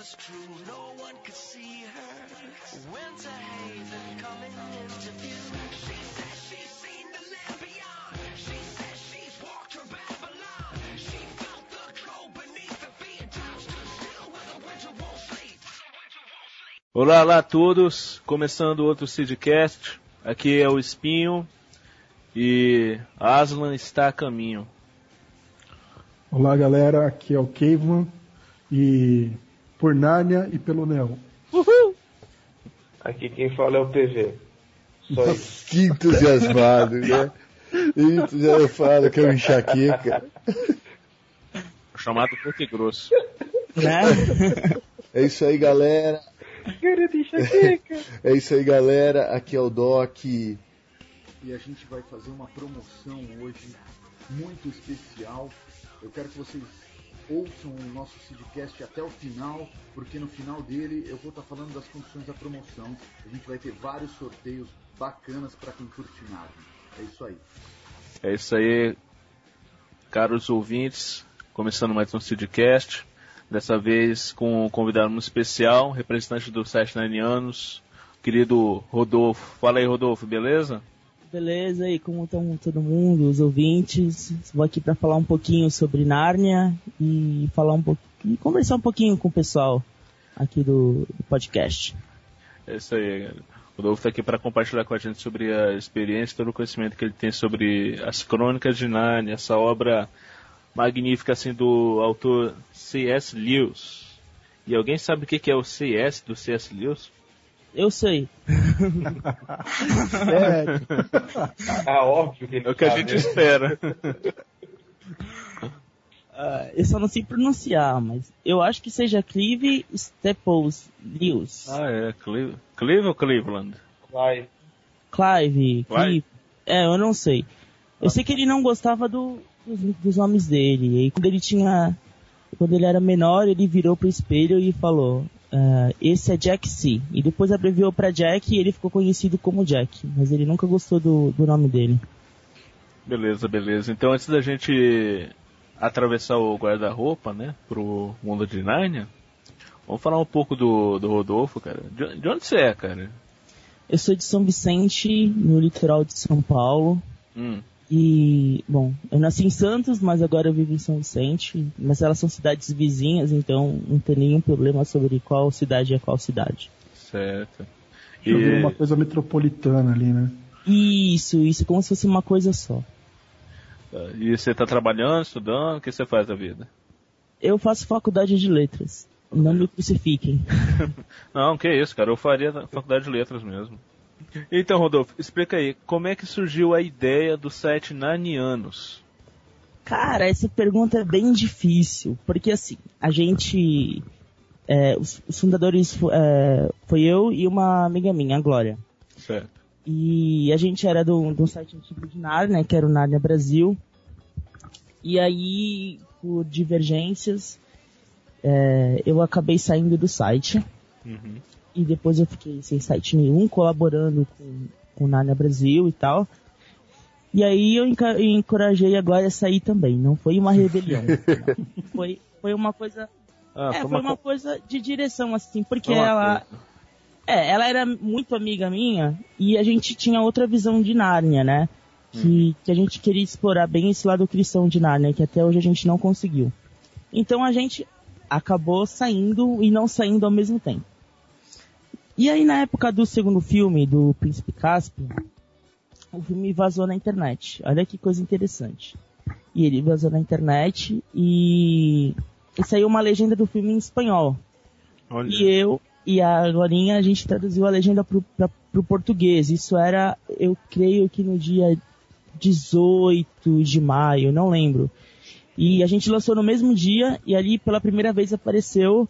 true, no one could see her. Winter haven coming into view. She says she's seen the land beyond. She says she's walked her Babylon. She felt the cold beneath her feet. Time stood still where the winter won't sleep. Olá, olá a todos. Começando outro Seedcast. Aqui é o Espinho e Aslan está a caminho. Olá galera, aqui é o Caveman e por Nárnia e pelo Neon. Aqui quem fala é o PV. Só isso. Que entusiasmado, né? Entusiasmado, eu falo que é um enxaqueca. Chamado Porto Grosso. né? É isso aí, galera. É isso aí, galera. Aqui é o Doc. E a gente vai fazer uma promoção hoje muito especial. Eu quero que vocês ouçam o nosso Seedcast até o final, porque no final dele eu vou estar falando das condições da promoção. A gente vai ter vários sorteios bacanas para quem curte Narnia. É isso aí. É isso aí, caros ouvintes. Começando mais um Seedcast. Dessa vez com um convidado muito especial, representante do Sete Nanianos, querido Rodolfo. Fala aí, Rodolfo, beleza? Beleza, e como estão todo mundo, os ouvintes? Vou aqui para falar um pouquinho sobre Nárnia e falar um pouquinho, conversar um pouquinho com o pessoal aqui do, do podcast. É isso aí. O Rodolfo está aqui para compartilhar com a gente sobre a experiência todo o conhecimento que ele tem sobre as crônicas de Nárnia, essa obra magnífica assim do autor C.S. Lewis. E alguém sabe o que é o C.S. do C.S. Lewis? Eu sei. É, Ah, óbvio que ele É o que a gente espera. Ah, eu só não sei pronunciar, mas eu acho que seja Clive Staples Lewis. ah, é. Cle- Cleve ou Cleveland? Vai. Clive, Clive? Clive. É, eu não sei. Eu sei que ele não gostava do- dos, dos nomes dele. E quando ele tinha. Quando ele era menor, ele virou pro espelho e falou: ah, Esse é Jack C. E depois abreviou pra Jack e ele ficou conhecido como Jack. Mas ele nunca gostou do, do nome dele. Beleza, beleza. Então antes da gente atravessar o guarda-roupa, né, pro mundo de Nárnia, vamos falar um pouco do, do Rodolfo, cara. De, de onde você é, cara? Eu sou de São Vicente, no litoral de São Paulo. Hum, E, bom, eu nasci em Santos, mas agora eu vivo em São Vicente. Mas elas são cidades vizinhas, então não tem nenhum problema sobre qual cidade é qual cidade. certo. E, uma coisa metropolitana ali, né? Isso, isso, como se fosse uma coisa só. e você tá trabalhando, estudando, o que você faz da vida? Eu faço faculdade de letras. Não me crucifiquem. Não, que isso, cara. Eu faria faculdade de letras mesmo. Então, Rodolfo, explica aí, como é que surgiu a ideia do site Narnianos? Cara, essa pergunta é bem difícil, porque assim, a gente. é, os, os fundadores é, foi eu e uma amiga minha, a Glória. Certo. E a gente era do- de um site antigo de Narnia, né, que era o Narnia Brasil. E aí, por divergências, é, eu acabei saindo do site. Uhum. E depois eu fiquei sem site nenhum, colaborando com, com o Narnia Brasil e tal. E aí eu encorajei a Glória a sair também. Não foi uma rebelião. Foi, foi uma coisa. Ah, é, foi foi uma uma co- coisa de direção, assim, porque uma ela. coisa. É, ela era muito amiga minha e a gente tinha outra visão de Nárnia, né? Que, que a gente queria explorar bem esse lado cristão de Nárnia, que até hoje a gente não conseguiu. Então a gente acabou saindo e não saindo ao mesmo tempo. E aí na época do segundo filme, do Príncipe Caspian, o filme vazou na internet. Olha que coisa interessante. E ele vazou na internet e, e saiu uma legenda do filme em espanhol. Olha. E eu e a Glorinha, a gente traduziu a legenda pro, pra, pro português. Isso era, eu creio que no dia 18 de maio, não lembro. E a gente lançou no mesmo dia e ali pela primeira vez apareceu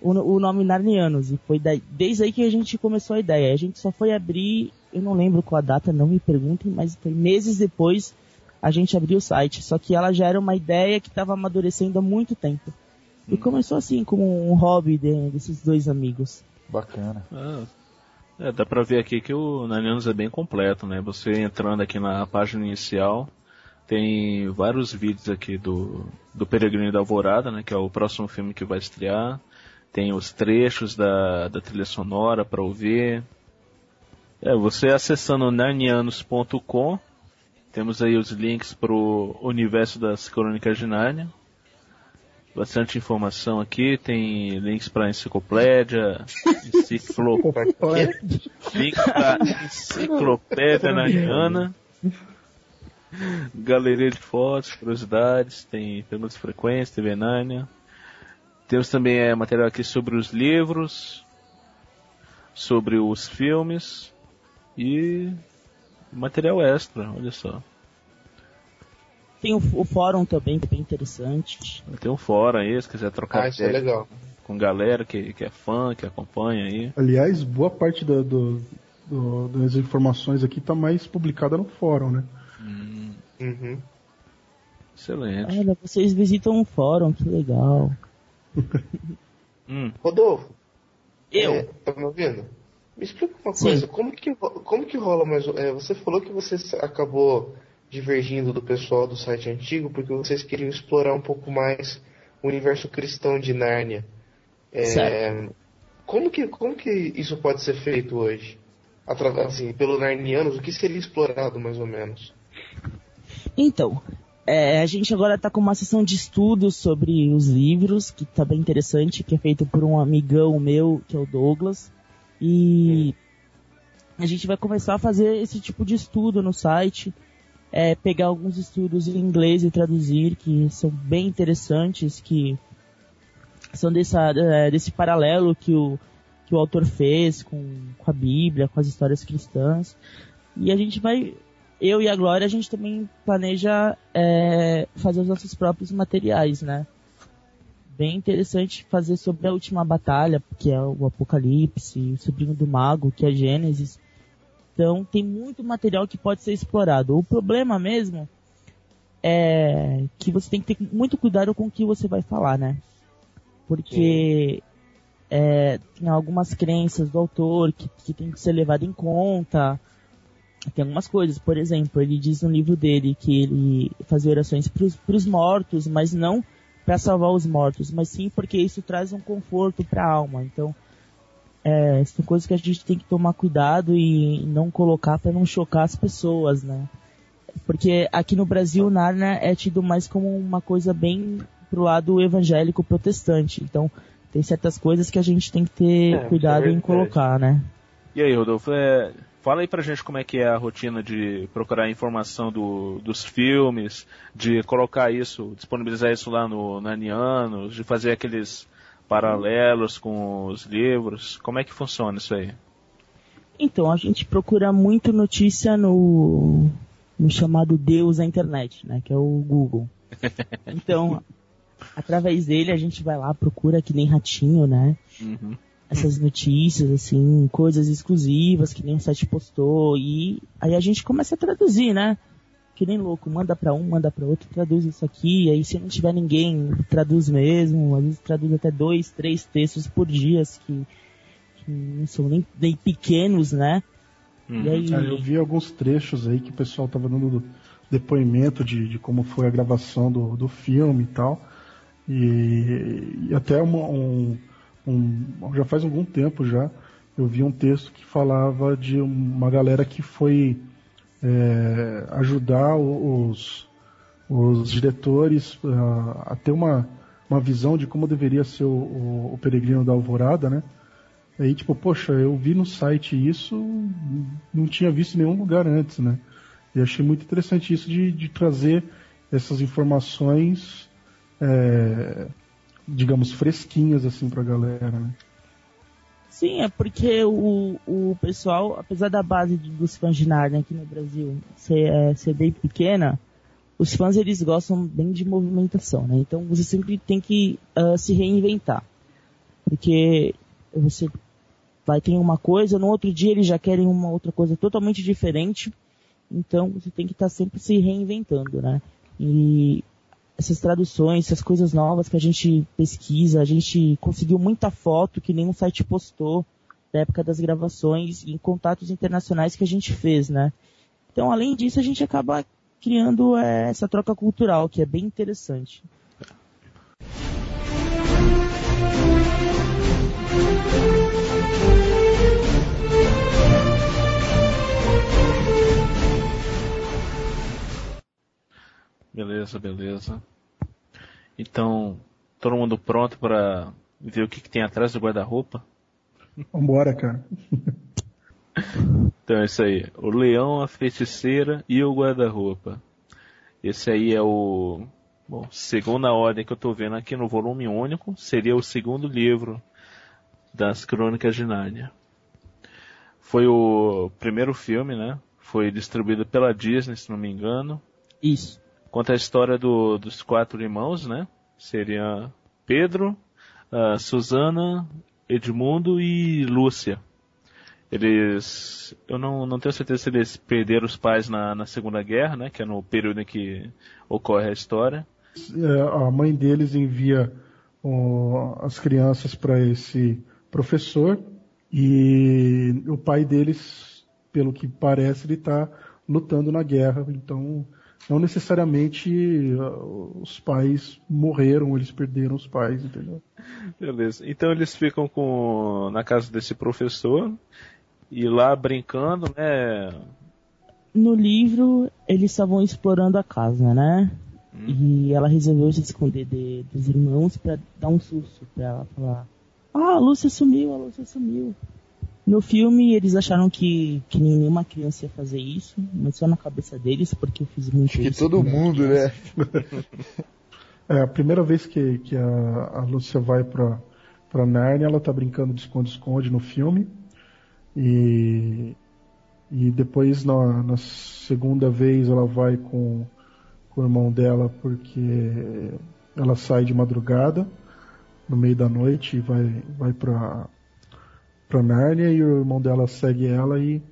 o, o nome Narnianos. E foi daí, desde aí que a gente começou a ideia. A gente só foi abrir, eu não lembro qual a data, não me perguntem, mas foi meses depois a gente abriu o site. Só que ela já era uma ideia que estava amadurecendo há muito tempo. E começou assim, como um hobby de- desses dois amigos. Bacana. Ah, é, dá pra ver aqui que o Nanianos é bem completo, né? Você entrando aqui na página inicial, tem vários vídeos aqui do, do Peregrino da Alvorada, né? Que é o próximo filme que vai estrear. Tem os trechos da, da trilha sonora para ouvir. É, você acessando narnianos.com, temos aí os links para o universo das Crônicas de Nárnia. Bastante informação aqui, tem links para enciclopédia, enciclopédia, links para enciclopédia narniana, galeria de fotos, curiosidades, tem perguntas frequentes, TV Nárnia. Temos também é, material aqui sobre os livros, sobre os filmes e material extra, olha só. Tem o, o fórum também, que é bem interessante. Tem um fórum aí, se quiser trocar Ah, isso é ideia legal. com galera que, que é fã, que acompanha aí. Aliás, boa parte da- do- do- das informações aqui tá mais publicada no fórum, né? Uhum. Excelente. Olha, vocês visitam um fórum, que legal. Hum, Rodolfo. Eu? é, tá me ouvindo? Me explica uma Sim. coisa, como que, como que rola mais. é, você falou que você acabou divergindo do pessoal do site antigo porque vocês queriam explorar um pouco mais o universo cristão de Nárnia. É, Certo. como, que, como que isso pode ser feito hoje? Atra- assim, pelo Narnianos, o que seria explorado mais ou menos? Então, é, a gente agora está com uma sessão de estudos sobre os livros, que tá bem interessante, que é feito por um amigão meu, que é o Douglas. E a gente vai começar a fazer esse tipo de estudo no site, é, pegar alguns estudos em inglês e traduzir, que são bem interessantes, que são dessa, é, desse paralelo que o, que o autor fez com, com a Bíblia, com as histórias cristãs. E a gente vai eu e a Glória, a gente também planeja é, fazer os nossos próprios materiais, né? Bem interessante fazer sobre a última batalha, que é o Apocalipse, o sobrinho do mago, que é Gênesis. Então tem muito material que pode ser explorado. O problema mesmo é que você tem que ter muito cuidado com o que você vai falar, né? Porque é, tem algumas crenças do autor que, que tem que ser levado em conta tem algumas coisas, por exemplo, ele diz no livro dele que ele fazia orações para os mortos, mas não para salvar os mortos, mas sim porque isso traz um conforto para a alma. Então, é, são coisas que a gente tem que tomar cuidado e não colocar para não chocar as pessoas, né? Porque aqui no Brasil, Narnia é tido mais como uma coisa bem pro lado evangélico protestante. Então, tem certas coisas que a gente tem que ter É, isso é cuidado em colocar, né? E aí, Rodolfo, é, fala aí pra gente como é que é a rotina de procurar informação do, dos filmes, de colocar isso, disponibilizar isso lá no Nanianos, de fazer aqueles paralelos com os livros. Como é que funciona isso aí? Então, a gente procura muito notícia no, no chamado Deus da internet, né? Que é o Google. Então, através dele a gente vai lá, procura que nem ratinho, né? Uhum. Essas notícias, assim, coisas exclusivas que nem o site postou. E aí a gente começa a traduzir, né? Que nem louco, manda pra um, manda pra outro, traduz isso aqui. Aí se não tiver ninguém, traduz mesmo. Às vezes traduz até dois, três textos por dia, que, que não são nem, nem pequenos, né? Uhum. E aí, Ah, eu vi alguns trechos aí que o pessoal tava dando depoimento de, de como foi a gravação do, do filme e tal. E, e até uma- um, um- já faz algum tempo já, eu vi um texto que falava de uma galera que foi é, ajudar os, os diretores ah, a ter uma, uma visão de como deveria ser o, o, o Peregrino da Alvorada, né? Aí, tipo, poxa, eu vi no site isso, não tinha visto em nenhum lugar antes, né? E achei muito interessante isso de, de trazer essas informações, é, digamos, fresquinhas, assim, pra galera, né? Sim, é porque o, o pessoal, apesar da base dos fãs de Narnia aqui no Brasil ser, é, ser bem pequena, os fãs eles gostam bem de movimentação, né? Então você sempre tem que ah, se reinventar. Porque você vai ter uma coisa, no outro dia eles já querem uma outra coisa totalmente diferente. Então você tem que estar sempre se reinventando, né? E essas traduções, essas coisas novas que a gente pesquisa, a gente conseguiu muita foto que nenhum site postou da época das gravações e em contatos internacionais que a gente fez, né? Então, além disso, a gente acaba criando eh, essa troca cultural, que é bem interessante. Beleza, beleza. Então, todo mundo pronto para ver o que, que tem atrás do guarda-roupa? Vambora, cara. Então é isso aí. O leão, a feiticeira e o guarda-roupa. Esse aí é o. Bom, segunda ordem que eu tô vendo aqui no volume único. Seria o segundo livro das Crônicas de Nárnia. Foi o primeiro filme, né? Foi distribuído pela Disney, se não me engano. Isso. Conta a história do- dos quatro irmãos, né? Seria Pedro, ah, Susana, Edmundo e Lúcia. Eles, eu não, não tenho certeza se eles perderam os pais na, na Segunda Guerra, né? Que é no período em que ocorre a história. É, a mãe deles envia as crianças para esse professor e o pai deles, pelo que parece, ele está lutando na guerra. Então, não necessariamente ó, os pais morreram, eles perderam os pais, entendeu? Beleza. Então eles ficam com na casa desse professor e lá brincando, né? No livro, eles estavam explorando a casa, né? E ela resolveu se esconder de- dos irmãos pra dar um susto pra ela falar: Ah, a Lúcia sumiu, a Lúcia sumiu. No filme, eles acharam que, que nenhuma criança ia fazer isso, mas só na cabeça deles, porque eu fiz muito Acho que isso. todo mundo, né? É, a primeira vez que, que a, a Lúcia vai pra, pra Nárnia, ela tá brincando de esconde-esconde no filme. E, e depois, na, na segunda vez, ela vai com, com o irmão dela porque ela sai de madrugada, no meio da noite, e vai, vai pra, pra Nárnia e o irmão dela segue ela e,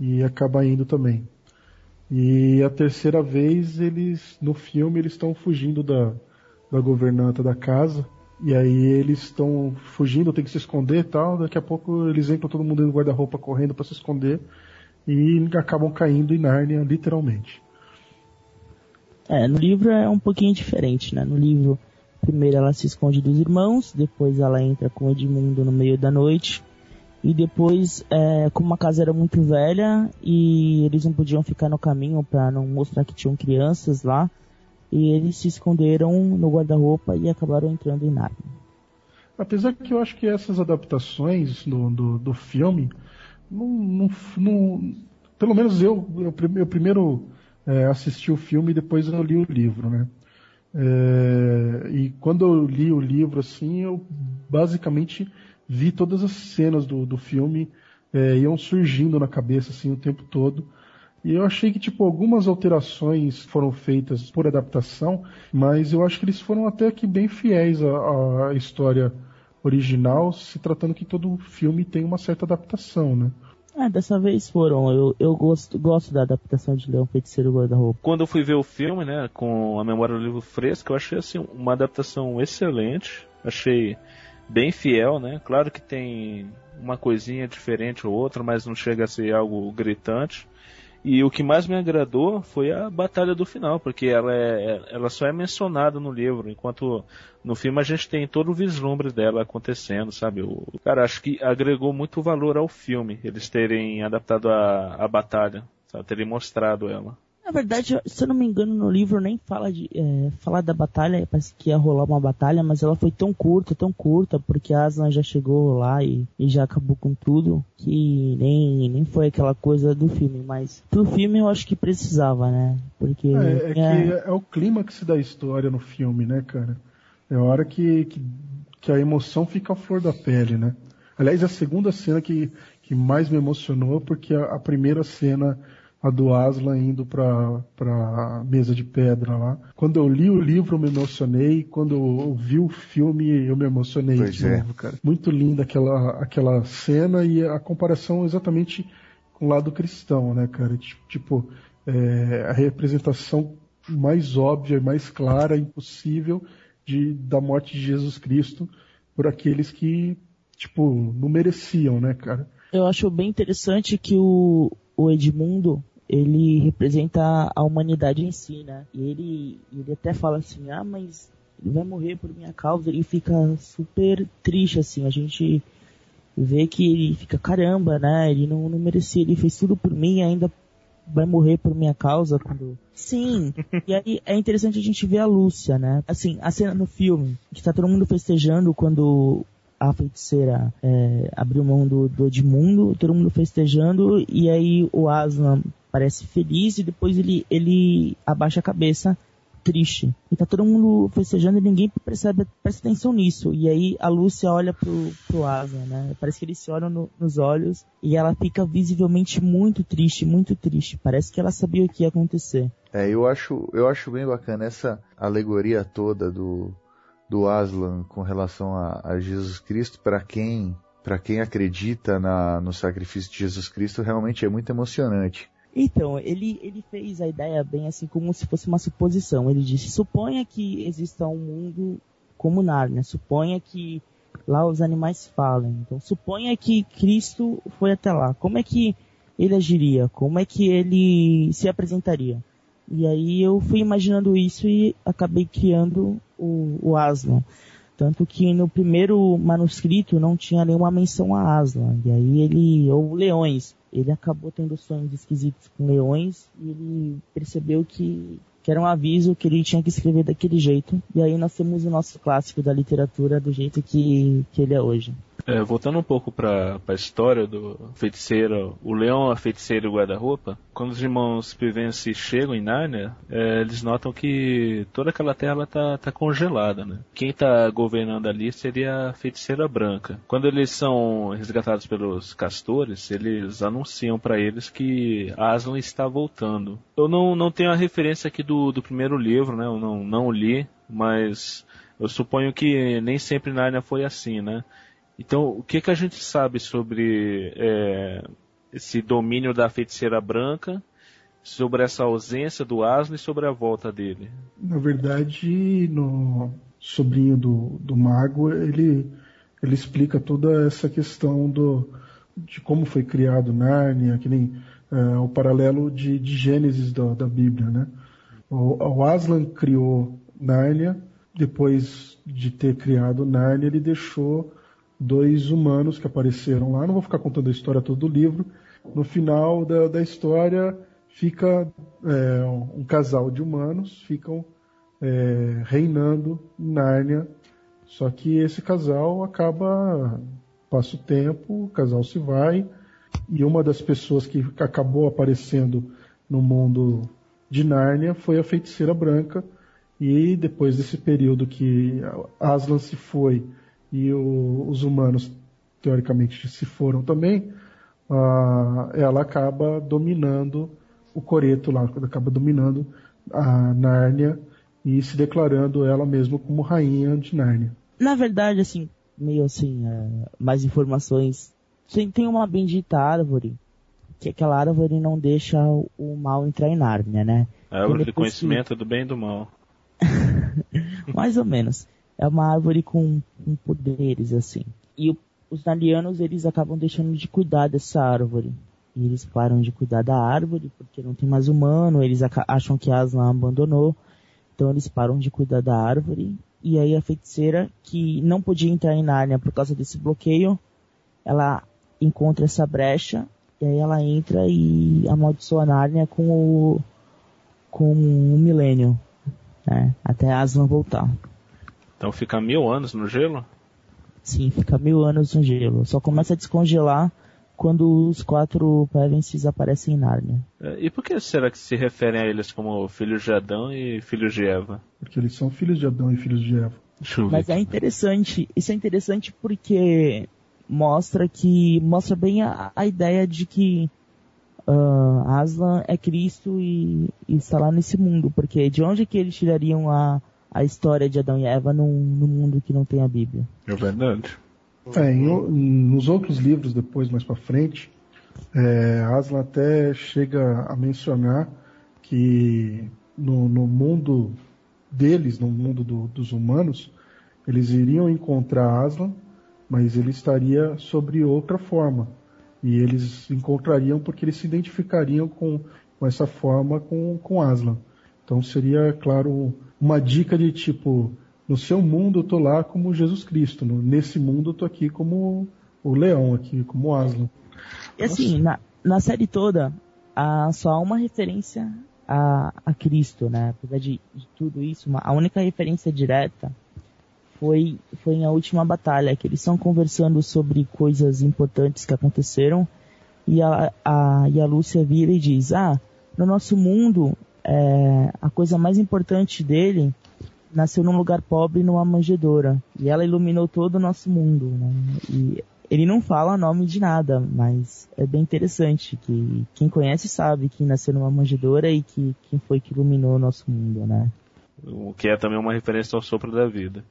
e acaba indo também. E a terceira vez, eles no filme, eles estão fugindo da, da governanta da casa. E aí eles estão fugindo, tem que se esconder e tal. Daqui a pouco eles entram todo mundo do guarda-roupa correndo para se esconder. E acabam caindo em Nárnia, literalmente. É, no livro é um pouquinho diferente, né? No livro, primeiro ela se esconde dos irmãos, depois ela entra com Edmundo no meio da noite, e depois, é, como a casa era muito velha e eles não podiam ficar no caminho para não mostrar que tinham crianças lá, e eles se esconderam no guarda-roupa e acabaram entrando em Nárnia. Apesar que eu acho que essas adaptações do, do, do filme, não, não, não- pelo menos eu, eu, eu primeiro é, assisti o filme e depois eu li o livro, né? É, e quando eu li o livro, assim, eu basicamente vi todas as cenas do, do filme é, iam surgindo na cabeça, assim, o tempo todo. E eu achei que, tipo, algumas alterações foram feitas por adaptação, mas eu acho que eles foram até que bem fiéis à, à história original, se tratando que todo filme tem uma certa adaptação, né? É, dessa vez foram. Eu, eu gosto, gosto da adaptação de Leão Feiticeiro e Guarda-Roupa. Quando eu fui ver o filme, né, com a memória do livro fresca, eu achei assim uma adaptação excelente. Achei bem fiel, né? Claro que tem uma coisinha diferente ou outra, mas não chega a ser algo gritante. E o que mais me agradou foi a batalha do final, porque ela, é, ela só é mencionada no livro, enquanto no filme a gente tem todo o vislumbre dela acontecendo, sabe? O, cara, acho que agregou muito valor ao filme, eles terem adaptado a, a batalha, sabe? terem mostrado ela. Na verdade, se eu não me engano, no livro nem fala de é, fala da batalha, parece que ia rolar uma batalha, mas ela foi tão curta, tão curta, porque a Aslan já chegou lá e, e já acabou com tudo, que nem, nem foi aquela coisa do filme, mas pro filme eu acho que precisava, né? Porque É, é que é, é o clímax da história no filme, né, cara? É a hora que, que, que a emoção fica à flor da pele, né? Aliás, a segunda cena que, que mais me emocionou, porque a, a primeira cena, a do Aslan indo pra, pra mesa de pedra lá. Quando eu li o livro, eu me emocionei. Quando eu vi o filme, eu me emocionei Pois de é. novo, cara. Muito linda aquela, aquela cena e a comparação exatamente com o lado cristão, né, cara? Tipo, é, a representação mais óbvia mais clara impossível de, da morte de Jesus Cristo por aqueles que, tipo, não mereciam, né, cara? eu acho bem interessante que o, o Edmundo ele representa a humanidade em si, né? E ele, ele até fala assim, ah, mas ele vai morrer por minha causa. Ele fica super triste, assim. A gente vê que ele fica, caramba, né? Ele não, não merecia, ele fez tudo por mim, ainda vai morrer por minha causa quando. Sim. e aí é interessante a gente ver a Lúcia, né? Assim, a cena no filme, que tá todo mundo festejando quando a feiticeira é, abriu mão do, do Edmundo, todo mundo festejando, e aí o Aslan parece feliz e depois ele, ele abaixa a cabeça triste. E tá todo mundo festejando e ninguém percebe, presta atenção nisso. E aí a Lúcia olha pro, pro Aslan, né? Parece que eles se olham no, nos olhos e ela fica visivelmente muito triste, muito triste. Parece que ela sabia o que ia acontecer. É, eu acho, eu acho bem bacana essa alegoria toda do, do Aslan com relação a, a Jesus Cristo para quem para quem acredita na, no sacrifício de Jesus Cristo realmente é muito emocionante. Então, ele, ele fez a ideia bem assim como se fosse uma suposição. Ele disse, suponha que exista um mundo como Nárnia, suponha que lá os animais falem. Então, suponha que Cristo foi até lá. Como é que ele agiria? Como é que ele se apresentaria? E aí eu fui imaginando isso e acabei criando o, o Aslan. Tanto que no primeiro manuscrito não tinha nenhuma menção a Aslan. E aí ele, ou leões ele acabou tendo sonhos esquisitos com leões e ele percebeu que, que era um aviso que ele tinha que escrever daquele jeito. E aí nós temos o nosso clássico da literatura do jeito que, que ele é hoje. É, voltando um pouco para a história do feiticeiro, o leão, a feiticeira e o guarda-roupa, quando os irmãos Pivence chegam em Nárnia, é, eles notam que toda aquela terra está tá congelada, né? Quem está governando ali seria a feiticeira branca. Quando eles são resgatados pelos castores, eles anunciam para eles que Aslan está voltando. Eu não, não tenho a referência aqui do, do primeiro livro, né? Eu não, não li, mas eu suponho que nem sempre Nárnia foi assim, né? Então, o que, que a gente sabe sobre é, esse domínio da feiticeira branca, sobre essa ausência do Aslan e sobre a volta dele? Na verdade, no sobrinho do, do mago, ele, ele explica toda essa questão do, de como foi criado Nárnia, que nem é, o paralelo de, de Gênesis da, da Bíblia, né? O, o Aslan criou Nárnia, depois de ter criado Nárnia, ele deixou dois humanos que apareceram lá. Não vou ficar contando a história toda do livro. No final da, da história fica é, um casal de humanos ficam é, reinando em Nárnia. Só que esse casal acaba passa o tempo, o casal se vai e uma das pessoas que acabou aparecendo no mundo de Nárnia foi a feiticeira branca. E depois desse período que Aslan se foi e o, os humanos, teoricamente, se foram também, ela acaba dominando o Coreto lá, acaba dominando a Nárnia e se declarando ela mesma como rainha de Nárnia. Na verdade, assim, meio assim, é, mais informações. Tem, tem uma bendita árvore, que aquela árvore não deixa o, mal entrar em Nárnia, né? A árvore de conhecimento que... do bem e do mal. mais ou menos é uma árvore com, com poderes, assim. E o, os nalianos, eles acabam deixando de cuidar dessa árvore. E eles param de cuidar da árvore, porque não tem mais humano, eles acham que Aslan abandonou. Então eles param de cuidar da árvore. E aí a feiticeira, que não podia entrar em Nárnia por causa desse bloqueio, ela encontra essa brecha, e aí ela entra e amaldiçoa Nárnia com o, com o milênio, né? Até Aslan voltar. Então fica mil anos no gelo? Sim, fica mil anos no gelo. Só começa a descongelar quando os quatro Pevenses aparecem em Nárnia. É, e por que será que se referem a eles como filhos de Adão e filhos de Eva? Porque eles são filhos de Adão e filhos de Eva. Mas é interessante, isso é interessante porque mostra que mostra bem a, a ideia de que uh, Aslan é Cristo e, e está lá nesse mundo, porque de onde que eles tirariam a a história de Adão e Eva num, num mundo que não tem a Bíblia. É verdade. É, em, nos outros livros, depois, mais para frente, é, Aslan até chega a mencionar que no, no mundo deles, no mundo do, dos humanos, eles iriam encontrar Aslan, mas ele estaria sobre outra forma. E eles encontrariam porque eles se identificariam com, com essa forma com, com Aslan. Então seria, claro, uma dica de tipo, no seu mundo eu tô lá como Jesus Cristo, no, nesse mundo eu tô aqui como o leão, aqui como Aslan. E assim, na, na série toda, há só há uma referência a, a Cristo, né? Apesar de, de tudo isso, uma, a única referência direta foi, foi na última batalha, que eles estão conversando sobre coisas importantes que aconteceram e a, a, e a Lúcia vira e diz, ah, no nosso mundo, é, a coisa mais importante dele nasceu num lugar pobre numa manjedoura. E ela iluminou todo o nosso mundo, né? E ele não fala nome de nada, mas é bem interessante que quem conhece sabe que nasceu numa manjedoura e que quem foi que iluminou o nosso mundo, né? O que é também uma referência ao sopro da vida.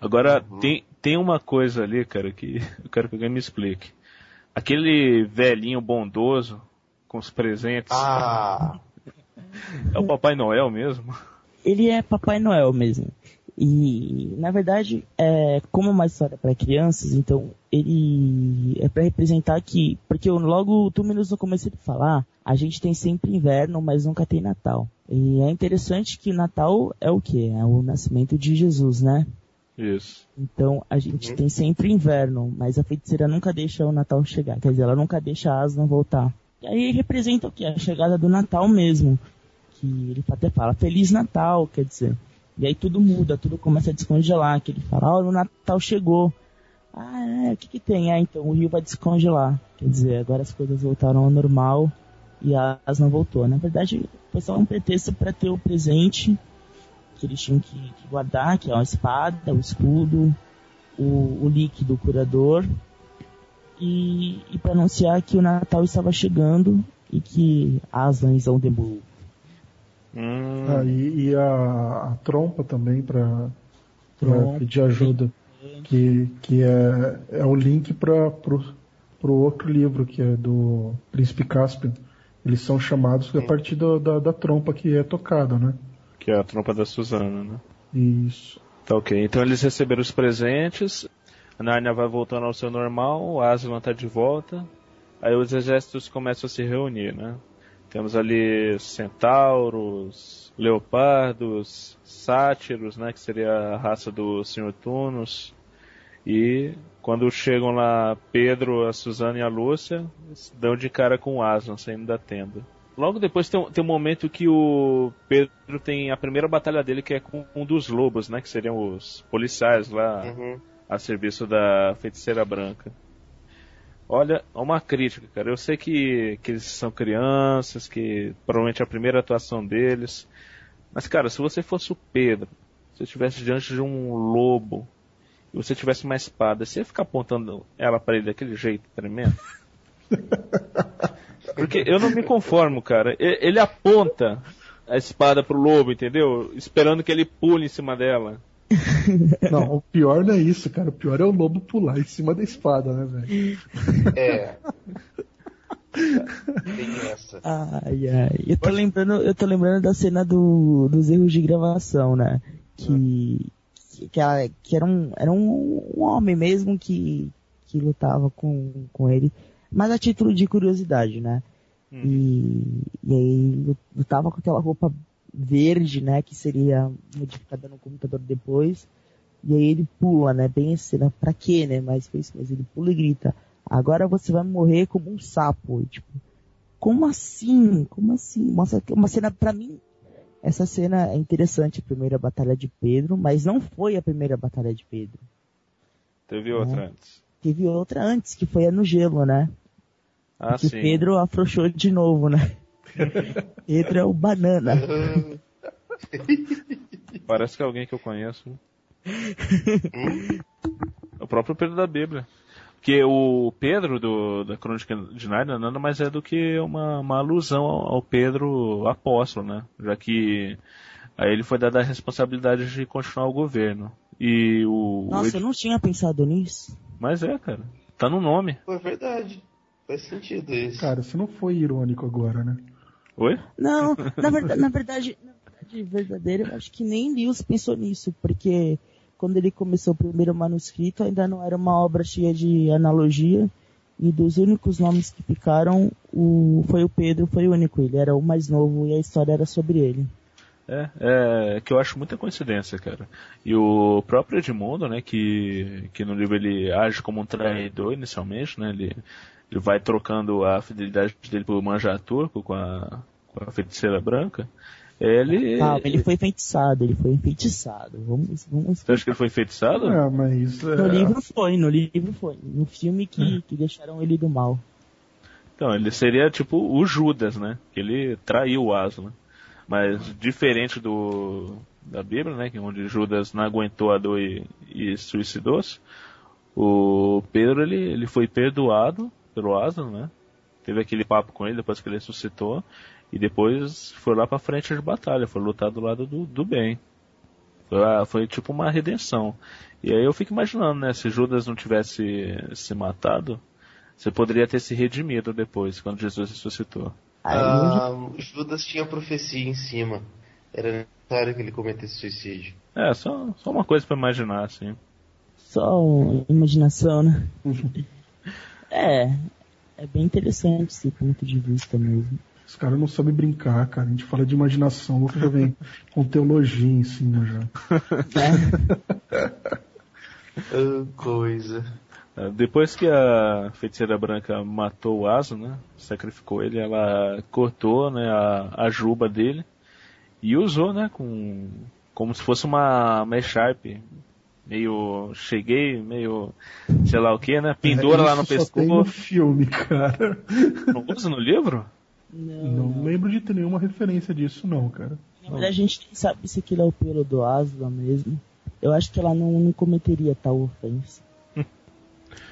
Agora, Uhum. tem, tem uma coisa ali, cara, que eu quero que alguém me explique. Aquele velhinho bondoso, com os presentes, Ah, é o Papai Noel mesmo? Ele é Papai Noel mesmo. E, na verdade, é como uma história para crianças, então ele é para representar que, porque logo o Túminos no começo de falar, a gente tem sempre inverno, mas nunca tem Natal. E é interessante que o Natal é o quê? É o nascimento de Jesus, né? Isso. Então a gente Uhum. tem sempre inverno, mas a feiticeira nunca deixa o Natal chegar. Quer dizer, ela nunca deixa a Aslan voltar. E aí representa o que? A chegada do Natal mesmo. Que ele até fala, Feliz Natal, quer dizer. E aí tudo muda, tudo começa a descongelar. Que ele fala, ó, o Natal chegou. Ah, é, o que que tem? Ah, então o rio vai descongelar. Quer dizer, agora as coisas voltaram ao normal e a Aslan voltou. Na verdade, foi só um pretexto para ter o presente que eles tinham que, que guardar, que é a espada, o escudo, o, o líquido curador, e, e para anunciar que o Natal estava chegando e que Aslan e Zondenburg. Hum, Ah, e, e a, a trompa também para Trompa. pedir ajuda, que, que é, é o link para pro outro livro, que é do Príncipe Caspian. Eles são chamados a partir do- da, da trompa que é tocada, né? que é a trompa da Suzana, né? Isso. Tá ok. Então eles receberam os presentes, a Narnia vai voltando ao seu normal, o Aslan tá de volta, aí os exércitos começam a se reunir, né? Temos ali centauros, leopardos, sátiros, né? Que seria a raça do Sr. Tunos. E quando chegam lá Pedro, a Suzana e a Lúcia, dão de cara com o Aslan saindo da tenda. Logo depois tem, um- tem um momento que o Pedro tem a primeira batalha dele que é com um dos lobos, né? Que seriam os policiais lá uhum. A serviço da feiticeira branca. Olha, uma crítica, cara. Eu sei que, que eles são crianças, que provavelmente é a primeira atuação deles. Mas, cara, se você fosse o Pedro, se você estivesse diante de um lobo, e você tivesse uma espada, você ia ficar apontando ela para ele daquele jeito tremendo? Porque eu não me conformo, cara. Ele aponta a espada pro lobo, entendeu? Esperando que ele pule em cima dela. Não, o pior não é isso, cara. O pior é o lobo pular em cima da espada, né, velho? É. Tem essa. Ai, ai. Eu tô lembrando, eu tô lembrando da cena do, dos erros de gravação, né? Que, que, que, a- que era, um, era um, um homem mesmo que, que lutava com, com ele, mas a título de curiosidade, né? E, e aí lutava com aquela roupa verde, né? Que seria modificada no computador depois. E aí ele pula, né? Bem a cena, pra quê, né? Mas foi isso mesmo, ele pula e grita, agora você vai morrer como um sapo. E, tipo, como assim? Como assim? Uma, uma cena, pra mim, essa cena é interessante, a primeira batalha de Pedro, mas não foi a primeira batalha de Pedro. Teve outra antes. Teve outra antes, que foi a no gelo, né? Ah, que sim. Pedro afrouxou de novo, né? Pedro é o banana. Parece que é alguém que eu conheço. né? o próprio Pedro da Bíblia. Porque o Pedro do, da Crônica de Nárnia nada mais é do que uma, uma alusão ao, ao Pedro apóstolo, né? Já que a ele foi dada a responsabilidade de continuar o governo. E o. Nossa, o eu não tinha pensado nisso. Mas é, cara. Tá no nome. É verdade. Faz sentido isso. Cara, você não foi irônico agora, né? Oi? Não, na verdade, na verdade, na verdade verdadeira, eu acho que nem Lewis pensou nisso, porque quando ele começou o primeiro manuscrito ainda não era uma obra cheia de analogia, e dos únicos nomes que ficaram, o, foi o Pedro, foi o único, ele era o mais novo e a história era sobre ele. É, é que eu acho muita coincidência, cara. E o próprio Edmundo, né, que, que no livro ele age como um traidor inicialmente, né, ele, ele vai trocando a fidelidade dele por manjar turco com a, a feiticeira branca. Ele. Calma, ele foi enfeitiçado, ele foi enfeitiçado. Vamos, vamos. Você acha que ele foi enfeitiçado? É, mas. No É, livro foi, no livro foi. No filme que, que deixaram ele do mal. Então, ele seria tipo o Judas, né? Que ele traiu o Aslan. Mas diferente do da Bíblia, né? Que onde Judas não aguentou a dor e, e suicidou-se. O Pedro ele, ele foi perdoado pelo Aslan, né? Teve aquele papo com ele depois que ele ressuscitou e depois foi lá pra frente de batalha, foi lutar do lado do, do bem. Foi, lá- foi tipo uma redenção. E aí eu fico imaginando, né? Se Judas não tivesse se matado, você poderia ter se redimido depois, quando Jesus ressuscitou. Ah, Judas tinha profecia em cima. Era necessário que ele cometesse suicídio. É, só, só uma coisa pra imaginar, assim. Só imaginação, né? é, é bem interessante esse ponto de vista mesmo. Os caras não sabem brincar, cara. A gente fala de imaginação, o outro já vem com teologia em cima já. É, Ah, coisa. É, Depois que a feiticeira branca matou o Aslan, né? Sacrificou ele, ela cortou, né, a, a juba dele e usou, né, com como se fosse uma Mesharp. Meio cheguei, meio sei lá o que, né? Pendura É, lá no só tem no pescoço. filme, cara. Não usa no livro? Não, Não não. lembro de ter nenhuma referência disso, não, cara. Verdade, a gente nem sabe se aquilo é o pelo do Aslan mesmo. Eu acho que ela não, não cometeria tal ofensa.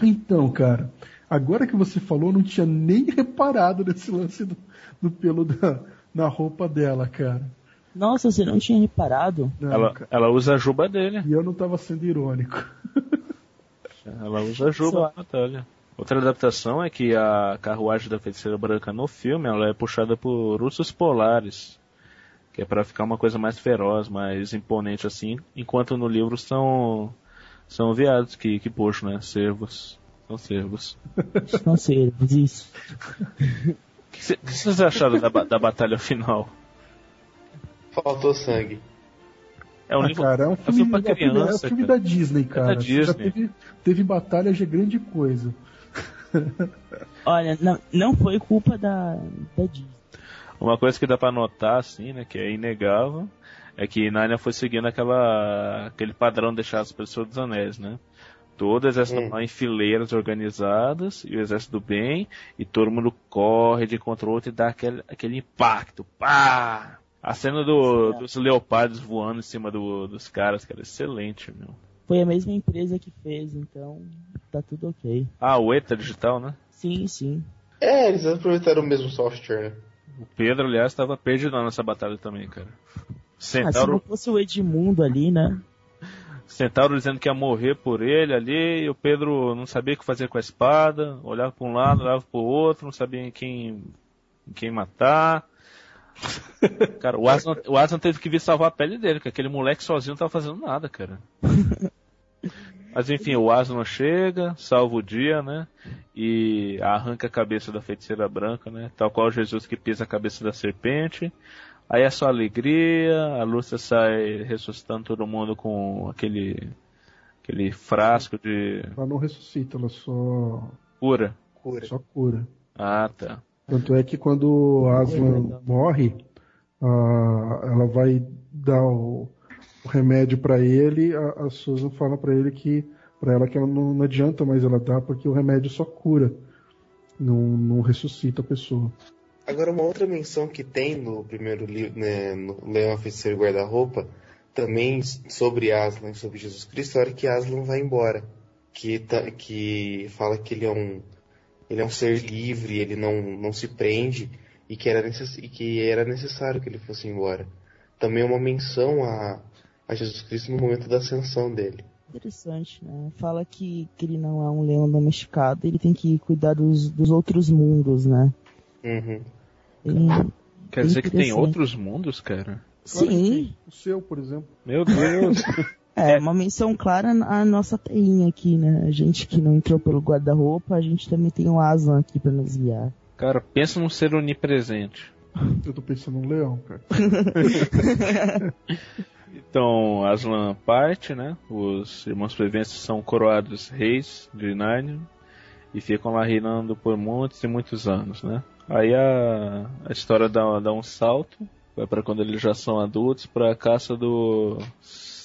Então, cara, agora que você falou, eu não tinha nem reparado nesse lance do, do pelo da, na roupa dela, cara. Nossa, você não tinha reparado? Não, Ela, cara. ela usa a juba dele. E eu não tava sendo irônico. Ela usa a juba Só. Outra adaptação é que a carruagem da feiticeira branca no filme ela é puxada por ursos polares, que é para ficar uma coisa mais feroz, mais imponente assim, enquanto no livro são são viados que, que puxam, né? Cervos. São cervos. Não sei, isso. O que, cê- que vocês acharam da, da batalha final? Faltou sangue. É um ah, livro, cara, é um filme, é um filme- é um criança, filme da Disney, cara. da Já Disney. teve, teve batalha de grande coisa. Olha, não, não foi culpa da, da Disney. Uma coisa que dá pra notar, assim, né, que é inegável, é que Narnia foi seguindo aquela, aquele padrão deixado as pessoas dos anéis, né? Todo o exército Hum. em fileiras organizadas, e o exército do bem, e todo mundo corre de contra o outro e dá aquele, aquele impacto. Pá! A cena do- Sim. dos leopardos voando em cima do- dos caras, cara, excelente, meu. Foi a mesma empresa que fez, então tá tudo ok. Ah, o ETA digital, né? Sim, sim. É, eles aproveitaram o mesmo software, né? O Pedro, aliás, estava perdido nessa batalha também, cara. Ah, se Centauro, não fosse o Edmundo ali, né? Centauro dizendo que ia morrer por ele ali, e o Pedro não sabia o que fazer com a espada, olhava para um lado, olhava para o outro, não sabia em quem, em quem matar. Cara, o Aslan, o Aslan teve que vir salvar a pele dele, porque aquele moleque sozinho não tava fazendo nada, cara. Mas enfim, o Aslan chega, salva o dia, né? E arranca a cabeça da feiticeira branca, né? Tal qual Jesus que pisa a cabeça da serpente. Aí é só alegria, a Lúcia sai ressuscitando todo mundo com aquele aquele frasco de Ela não ressuscita, ela só, cura. Cura. só cura. Ah, tá. Tanto é que quando Aslan morre, ah, ela vai dar o, o remédio pra ele, a, a Susan fala pra ele que para ela que ela não, não adianta mais ela dar porque o remédio só cura, não, não ressuscita a pessoa. Agora, uma outra menção que tem no primeiro livro, né, no Leão e Guarda-Roupa, também sobre Aslan sobre Jesus Cristo, é a hora que Aslan vai embora. Que, tá- que fala que ele é um ele é um ser livre, ele não, não se prende e que, era necess, e que era necessário que ele fosse embora. Também é uma menção a, a Jesus Cristo no momento da ascensão dele. Interessante, né? Fala que, que ele não é um leão domesticado, ele tem que cuidar dos, dos outros mundos, né? Uhum. Ele- Quer dizer que tem outros mundos, cara? Claro que Sim, tem. O seu, por exemplo. Meu Deus. é uma menção clara à nossa terrinha aqui, né? A gente que não entrou pelo guarda-roupa, a gente também tem o Aslan aqui pra nos guiar. cara, pensa num ser onipresente. Eu tô pensando no leão, cara. Então, Aslan parte, né? Os irmãos Prevences são coroados reis de Narnia. e ficam lá reinando por muitos e muitos anos, né? Aí a, a história dá, dá um salto, vai para quando eles já são adultos, para a caça do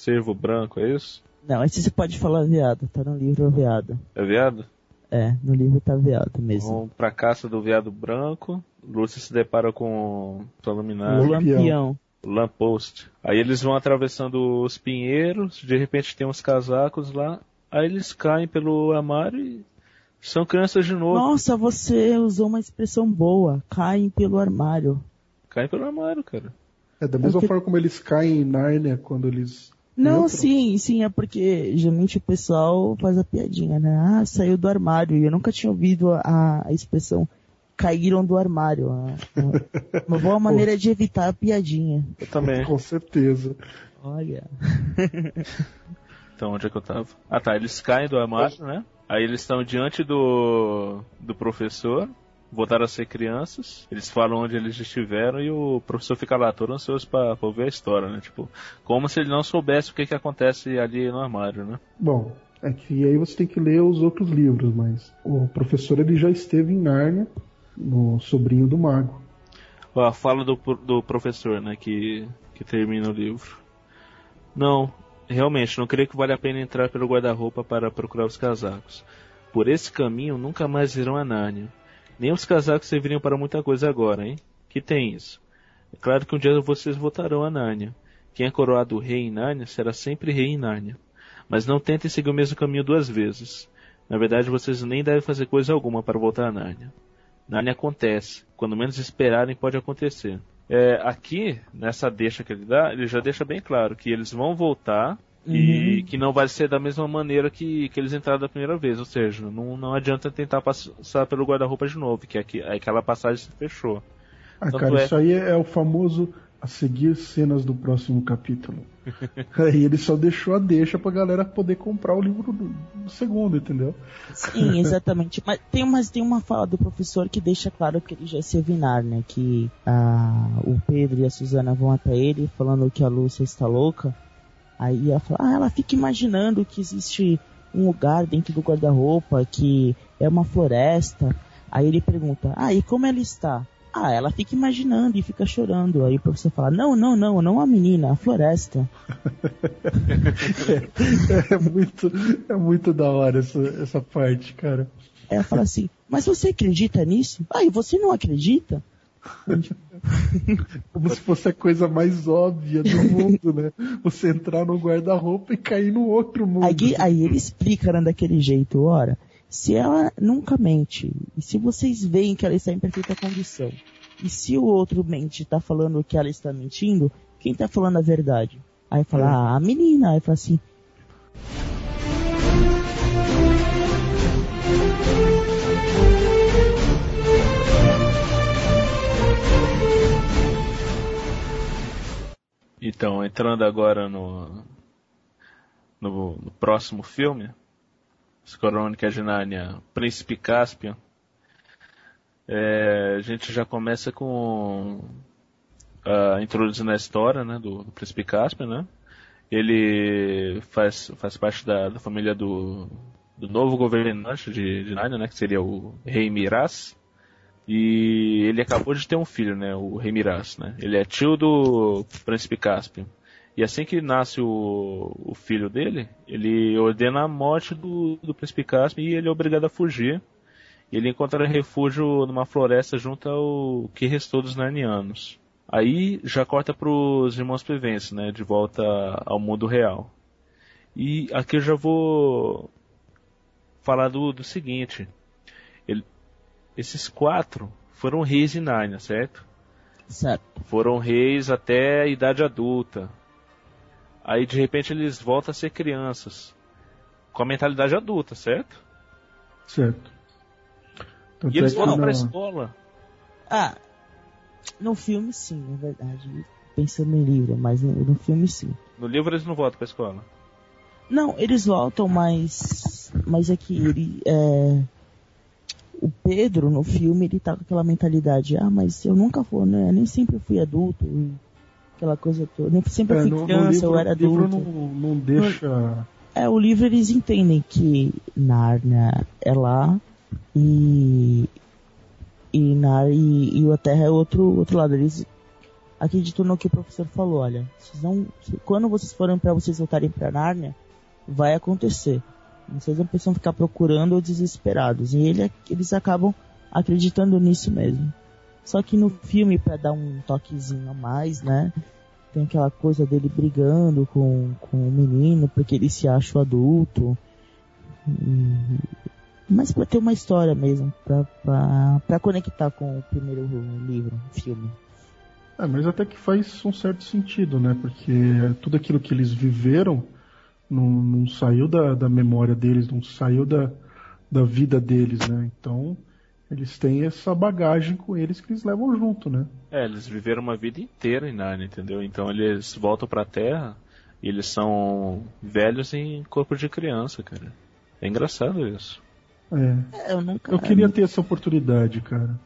cervo branco, é isso? Não, esse você pode falar veado, tá no livro veado. É veado? É, no livro tá veado mesmo. Vão pra caça do veado branco, Lúcia se depara com o luminário. O lampião. Lamppost. Aí eles vão atravessando os pinheiros, de repente tem uns casacos lá, aí eles caem pelo armário e são crianças de novo. Nossa, você usou uma expressão boa. Caem pelo armário. Caem pelo armário, cara. É da mesma Porque- forma como eles caem em Nárnia quando eles. Não, entram. sim, sim, é porque geralmente o pessoal faz a piadinha, né? Ah, saiu do armário. E eu nunca tinha ouvido a, a expressão caíram do armário. Ah, ah. Uma boa maneira de evitar a piadinha. Eu também. Com certeza. Olha. Então, onde é que eu tava? Ah tá, eles caem do armário, né? Aí eles estão diante do, do professor, voltaram a ser crianças, eles falam onde eles estiveram e o professor fica lá todo ansioso pra, pra ouvir a história, né? Tipo, como se ele não soubesse o que que acontece ali no armário, né? Bom, é que aí você tem que ler os outros livros, mas o professor ele já esteve em Nárnia, no Sobrinho do Mago. A fala do, do professor, né, que, que termina o livro. Não, realmente, não creio que vale a pena entrar pelo guarda-roupa para procurar os casacos. Por esse caminho nunca mais irão a Nárnia. Nem os casacos serviriam para muita coisa agora, hein? Que tem isso? É claro que um dia vocês voltarão a Nárnia. Quem é coroado rei em Nárnia será sempre rei em Nárnia. Mas não tentem seguir o mesmo caminho duas vezes. Na verdade, vocês nem devem fazer coisa alguma para voltar a Nárnia. Nárnia acontece. Quando menos esperarem, pode acontecer. É, aqui, nessa deixa que ele dá, ele já deixa bem claro que eles vão voltar e que não vai ser da mesma maneira que, que eles entraram da primeira vez. Ou seja, não, não adianta tentar passar pelo guarda-roupa de novo, que aqui, aquela passagem se fechou. Ah, Tanto cara, é- isso aí é o famoso a seguir cenas do próximo capítulo. aí ele só deixou a deixa pra galera poder comprar o livro do, do segundo, entendeu? Sim, exatamente. Mas tem, mas tem uma fala do professor que deixa claro que ele já se avinar, né? Que ah, o Pedro e a Suzana vão até ele falando que a Lúcia está louca. Aí ela fala, ah, ela fica imaginando que existe um lugar dentro do guarda-roupa, que é uma floresta. Aí ele pergunta, ah, e como ela está? Ah, ela fica imaginando e fica chorando. Aí o professor fala, não, não, não, não a menina, a floresta. É muito, é muito da hora essa, essa parte, cara. Aí ela fala assim, mas você acredita nisso? Ah, e você não acredita? Como se fosse a coisa mais óbvia do mundo, né? Você entrar no guarda-roupa e cair no outro mundo. Aí, aí ele explica né, daquele jeito, ora, se ela nunca mente, e se vocês veem que ela está em perfeita condição, e se o outro mente está falando que ela está mentindo, quem está falando a verdade? Aí fala, ah, a menina, aí fala assim, Então, entrando agora no, no, no próximo filme, As Crônicas de Nárnia, Príncipe Caspian, é, a gente já começa com a introduzindo a história né, do, do Príncipe Caspian, né? Ele faz, faz parte da, da família do, do novo governante de, de né, que seria o Rei Miraz. E ele acabou de ter um filho, né? O Rei Miraz, né? Ele é tio do Príncipe Caspian. E assim que nasce o, o filho dele, ele ordena a morte do, do Príncipe Caspian e ele é obrigado a fugir. Ele encontra refúgio numa floresta junto ao que restou dos Narnianos. Aí já corta para os irmãos Prevence, né? De volta ao mundo real. E aqui eu já vou falar do, do seguinte. Esses quatro foram reis em Nárnia, certo? certo, Foram reis até a idade adulta. Aí de repente eles voltam a ser crianças. Com a mentalidade adulta, certo? Certo. Tanto E eles voltam na- pra escola. ah, no filme sim, é verdade, pensando no livro, mas no, no filme sim. No livro eles não voltam pra escola. Não, eles voltam, mas. Mas é que ele. É... O Pedro, no filme, ele tá com aquela mentalidade, ah, mas eu nunca fui, né? Nem sempre fui adulto. Aquela coisa toda. Nem sempre É, fui no, no criança, livro, eu era o livro adulto. não, não deixa. É, o livro eles entendem que Nárnia é lá E e na e, e a Terra é outro outro lado. Eles acreditam no que o professor falou. Olha, vocês não, quando vocês forem para vocês voltarem para Nárnia, vai acontecer. Não precisam ficar procurando ou desesperados. E ele, eles acabam acreditando nisso mesmo. Só que no filme, para dar um toquezinho a mais, né? Tem aquela coisa dele brigando com, com o menino porque ele se acha o adulto. Mas para ter uma história mesmo, para conectar com o primeiro livro, filme. É, mas até que faz um certo sentido, né? Porque tudo aquilo que eles viveram não, não saiu da, da memória deles, não saiu da, da vida deles, né? Então, eles têm essa bagagem com eles que eles levam junto, né? É, eles viveram uma vida inteira em Narnia, entendeu? Então eles voltam pra Terra e eles são velhos em corpo de criança, cara. É engraçado isso. É. é eu, nunca, eu queria ter essa oportunidade, cara.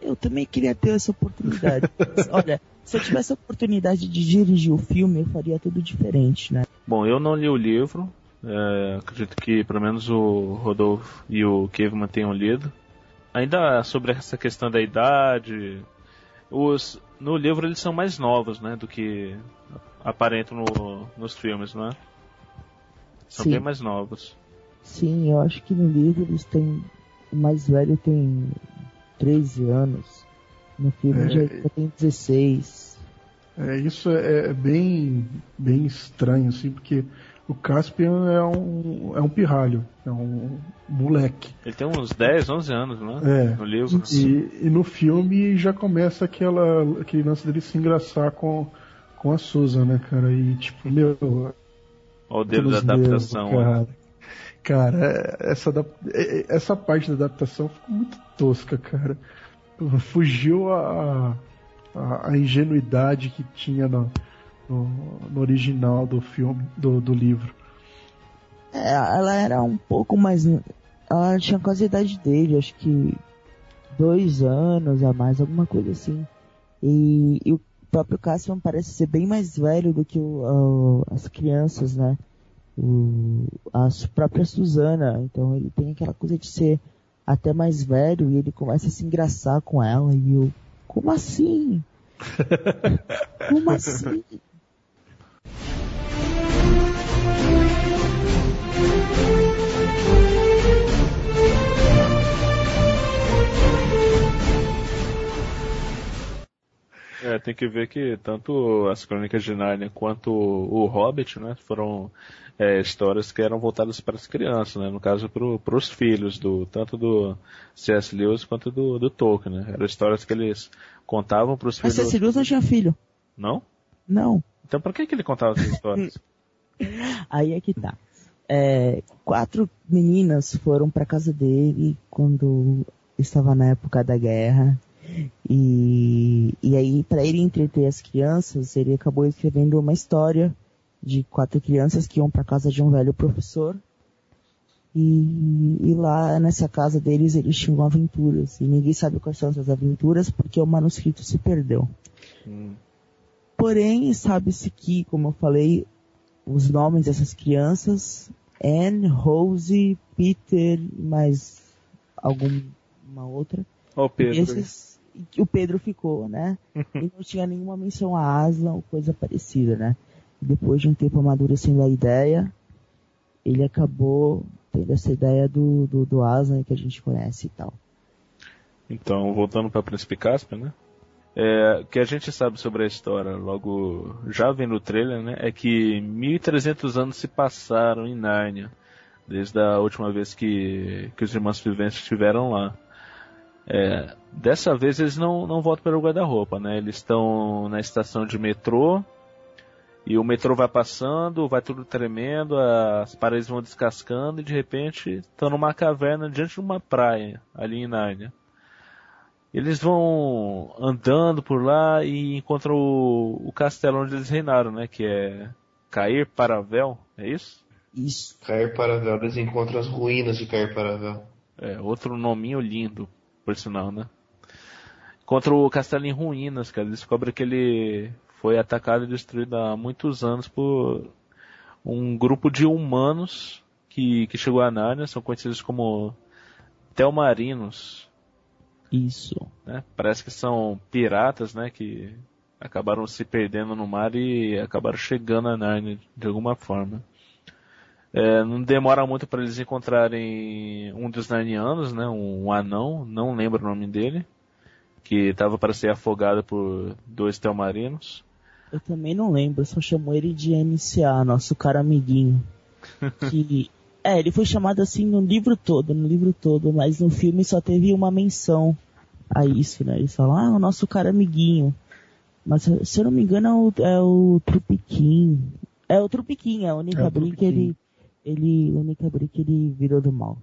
Eu também queria ter essa oportunidade. Olha, se eu tivesse a oportunidade de dirigir o filme, eu faria tudo diferente, né? Bom, eu não li o livro. É, acredito que pelo menos o Rodolfo e o Kevin tenham lido. Ainda sobre essa questão da idade, os no livro eles são mais novos, né, do que aparentam no, nos filmes, não é? São Sim. bem mais novos. Sim, eu acho que no livro eles têm o mais velho tem 13 anos. No filme é, já tem 16. É, isso é, é bem, bem estranho, assim, porque o Caspian é um, é um pirralho, é um moleque. Ele tem uns 10, 11 anos, né? É. No livro. E, e no filme já começa aquela, aquele lance dele se engraçar com, com a Susan, né, cara? E tipo, meu. Olha o dedo da adaptação. Cara. cara, essa, essa parte da adaptação ficou muito tosca, cara fugiu a, a, ingenuidade que tinha no, no, no, original do filme, do, do livro. É, ela era um pouco mais. Ela tinha quase a idade dele, acho que dois anos a mais, alguma coisa assim. E, e o próprio Cassian parece ser bem mais velho do que o, as crianças, né? O, a própria Susana. Então ele tem aquela coisa de ser até mais velho e ele começa a se engraçar com ela e eu, como assim? como assim? É, tem que ver que tanto as Crônicas de Nárnia quanto o Hobbit, né, foram é, histórias que eram voltadas para as crianças, né? No caso, para os filhos, do, tanto do C.S. Lewis quanto do, do Tolkien, né? Eram histórias que eles contavam para os filhos. Mas C.S. Lewis não tinha filho. Não? Não. Então por que, que ele contava essas histórias? Aí é que tá. É, quatro meninas foram para casa dele quando estava na época da guerra. E, e aí, para ele entreter as crianças, ele acabou escrevendo uma história de quatro crianças que iam para casa de um velho professor. E, e, lá nessa casa deles eles tinham aventuras. E ninguém sabe quais são essas aventuras porque o manuscrito se perdeu. Hum. Porém, sabe-se que, como eu falei, os nomes dessas crianças, Anne, Rose, Peter e mais alguma outra. Oh, Pedro. Esses, o Pedro ficou, né? e não tinha nenhuma menção a Aslan ou coisa parecida, né? Depois de um tempo amadurecendo a ideia, ele acabou tendo essa ideia do, do, do Aslan que a gente conhece e tal. Então, voltando para Príncipe Caspian, né? É, que a gente sabe sobre a história, logo já vendo o trailer, né? É que 1300 anos se passaram em Nárnia, desde a última vez que, que os irmãos viventes estiveram lá. É, dessa vez eles não, não voltam pelo guarda-roupa, né? Eles estão na estação de metrô, e o metrô vai passando, vai tudo tremendo, as paredes vão descascando e de repente estão numa caverna diante de uma praia, ali em Nárnia. Eles vão andando por lá e encontram o, o castelo onde eles reinaram, né? Que é Cair Paravel, é isso? Isso. Cair Paravel, eles encontram as ruínas de Cair Paravel. É, outro nominho lindo, por sinal, né? Contra o castelo em ruínas, cara. Eles descobrem que ele foi atacado e destruído há muitos anos por um grupo de humanos que, que chegou a Nárnia, são conhecidos como Telmarinos. Isso. Né? Parece que são piratas, né? Que acabaram se perdendo no mar e acabaram chegando a Narnia de alguma forma. É, não demora muito para eles encontrarem um dos Narnianos, né? Um, um anão, não lembro o nome dele, que estava para ser afogado por dois telmarinos. Eu também não lembro, só chamou ele de MCA, nosso cara amiguinho. que é, ele foi chamado assim no livro todo, no livro todo, mas no filme só teve uma menção a isso, né? Eles falam, ah, o nosso cara amiguinho. Mas se eu não me engano é o, é o Trupiquim. É o Trupiquim, é o única É briga que ele, ele, a única briga que ele virou do mal.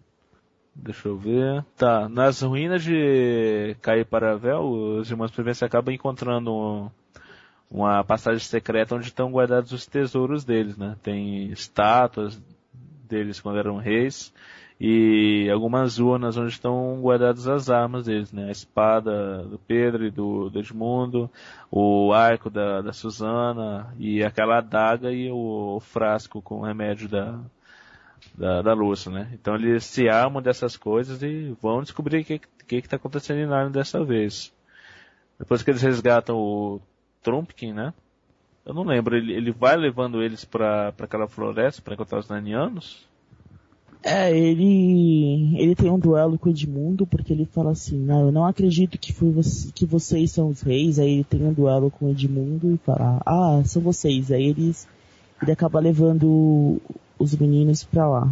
Deixa eu ver. Tá, nas ruínas de Caiparavel, os irmãos Prevência acabam encontrando um- uma passagem secreta onde estão guardados os tesouros deles, né? Tem estátuas deles quando eram reis e algumas urnas onde estão guardadas as armas deles, né? A espada do Pedro e do, do Edmundo, o arco da, da Susana e aquela adaga e o, frasco com o remédio da, da, da Lúcia, né? Então eles se armam dessas coisas e vão descobrir o que que está acontecendo em Narnia dessa vez. Depois que eles resgatam o Trumpkin, né? Eu não lembro, ele, ele vai levando eles pra, pra aquela floresta pra encontrar os Narnianos? É, ele ele tem um duelo com o Edmundo porque ele fala assim, não, eu não acredito que foi você, que vocês são os reis. Aí ele tem um duelo com o Edmundo e fala, ah, são vocês. Aí eles ele acaba levando os meninos pra lá.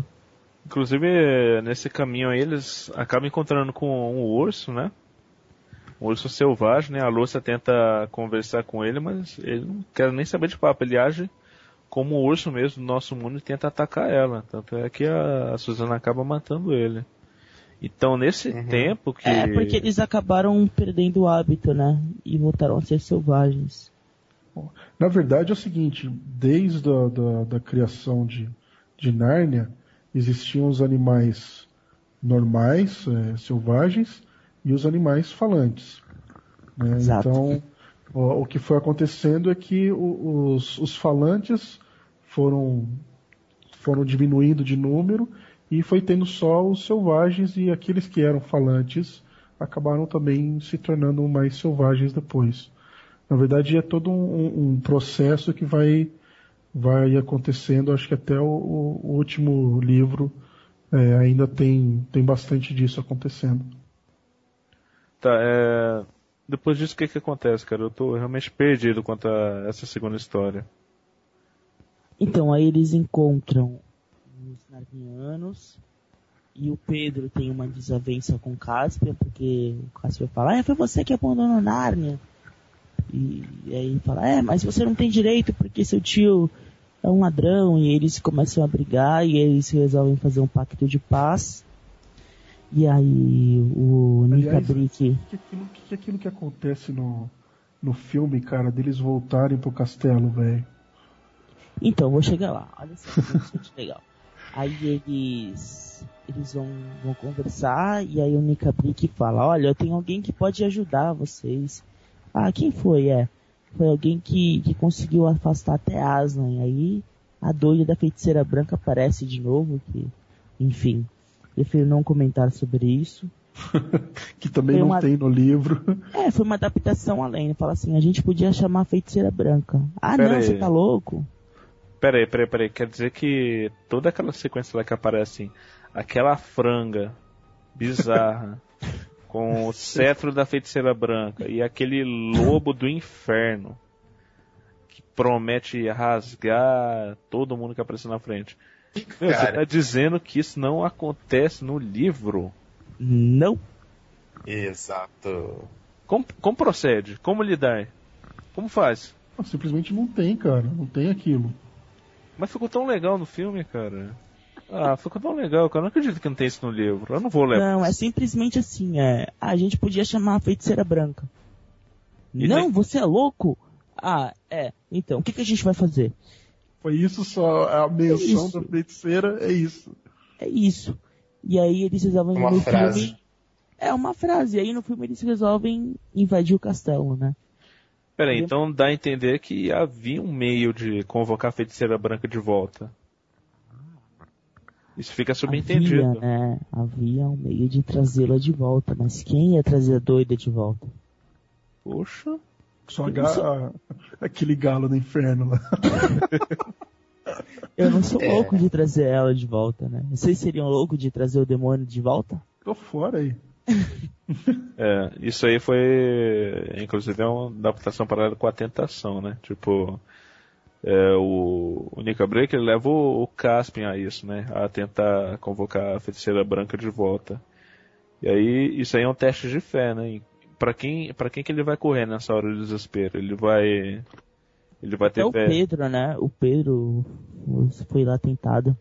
Inclusive, nesse caminho aí, eles acabam encontrando com um urso, né? Um urso selvagem, né? A Lúcia tenta conversar com ele, mas ele não quer nem saber de papo. Ele age como um urso mesmo do nosso mundo e tenta atacar ela. Tanto é que a, a Suzana acaba matando ele. Então, nesse Uhum. tempo que... É porque eles acabaram perdendo o hábito, né? E voltaram a ser selvagens. Na verdade é o seguinte, desde a da, da criação de, de Nárnia, existiam os animais normais, é, selvagens, e os animais falantes. né? Então, o, o que foi acontecendo é que os, os falantes foram, foram diminuindo de número e foi tendo só os selvagens e aqueles que eram falantes acabaram também se tornando mais selvagens depois. Na verdade, é todo um, um processo que vai, vai acontecendo. Acho que até o, o último livro é, ainda tem, tem bastante disso acontecendo. Tá, é... Depois disso, o que que acontece, cara? Eu tô realmente perdido quanto a essa segunda história. Então, aí eles encontram os Narnianos e o Pedro tem uma desavença com o Caspian, porque o Caspian fala, é, foi você que abandonou Nárnia. E, e aí ele fala, é, mas você não tem direito porque seu tio é um ladrão. E eles começam a brigar e eles resolvem fazer um pacto de paz. E aí o Nika Brick... O que, aquilo, que, aquilo que acontece no, no filme, cara, deles voltarem pro castelo, velho? Então, vou chegar lá. Olha só que legal. Aí eles eles vão, vão conversar e aí o Nika Brick fala, olha, eu tenho alguém que pode ajudar vocês. Ah, quem foi? É. Foi alguém que, que conseguiu afastar até Aslan. E aí a doida da feiticeira branca aparece de novo, que, enfim, prefiro não comentar sobre isso. Que também não uma- tem no livro. É, foi uma adaptação além. Fala assim, a gente podia chamar a feiticeira branca. Ah, Pera não, aí. você tá louco? Peraí, peraí, peraí. Quer dizer que toda aquela sequência lá que aparece, aquela franga bizarra, com o cetro da feiticeira branca e aquele lobo do inferno que promete rasgar todo mundo que aparece na frente. Você Cara. tá dizendo que isso não acontece no livro? Não. Exato. Como, como procede? Como lidar? Como faz? Não, simplesmente não tem, cara. Não tem aquilo. Mas ficou tão legal no filme, cara. Ah, ficou tão legal, cara. Eu não acredito que não tem isso no livro. Eu não vou levar. Não, é simplesmente assim, é. A gente podia chamar a feiticeira branca. E não, tem- você é louco? Ah, é. Então, o que, que a gente vai fazer? Foi isso só, a menção isso. da feiticeira é isso. É isso. E aí eles resolvem Uma no frase. filme. É uma frase. E aí no filme eles resolvem invadir o castelo, né? Peraí, então dá a entender que havia um meio de convocar a feiticeira branca de volta. Isso fica Havia, subentendido. né? Havia um meio de trazê-la de volta, mas quem ia trazer a doida de volta? Poxa. Só ga- aquele galo do inferno lá. Eu não sou É. louco de trazer ela de volta, né? Vocês seriam loucos de trazer o demônio de volta? Tô fora aí. É, isso aí foi, inclusive, é uma adaptação paralela com a tentação, né? Tipo, é, o, o Nika Break ele leva o, o Caspian a isso, né? A tentar convocar a feiticeira branca de volta. E aí, isso aí é um teste de fé, né? Pra quem, pra quem que ele vai correr nessa hora de desespero? Ele vai, ele vai ter É o fé. Pedro, né? O Pedro foi lá tentado.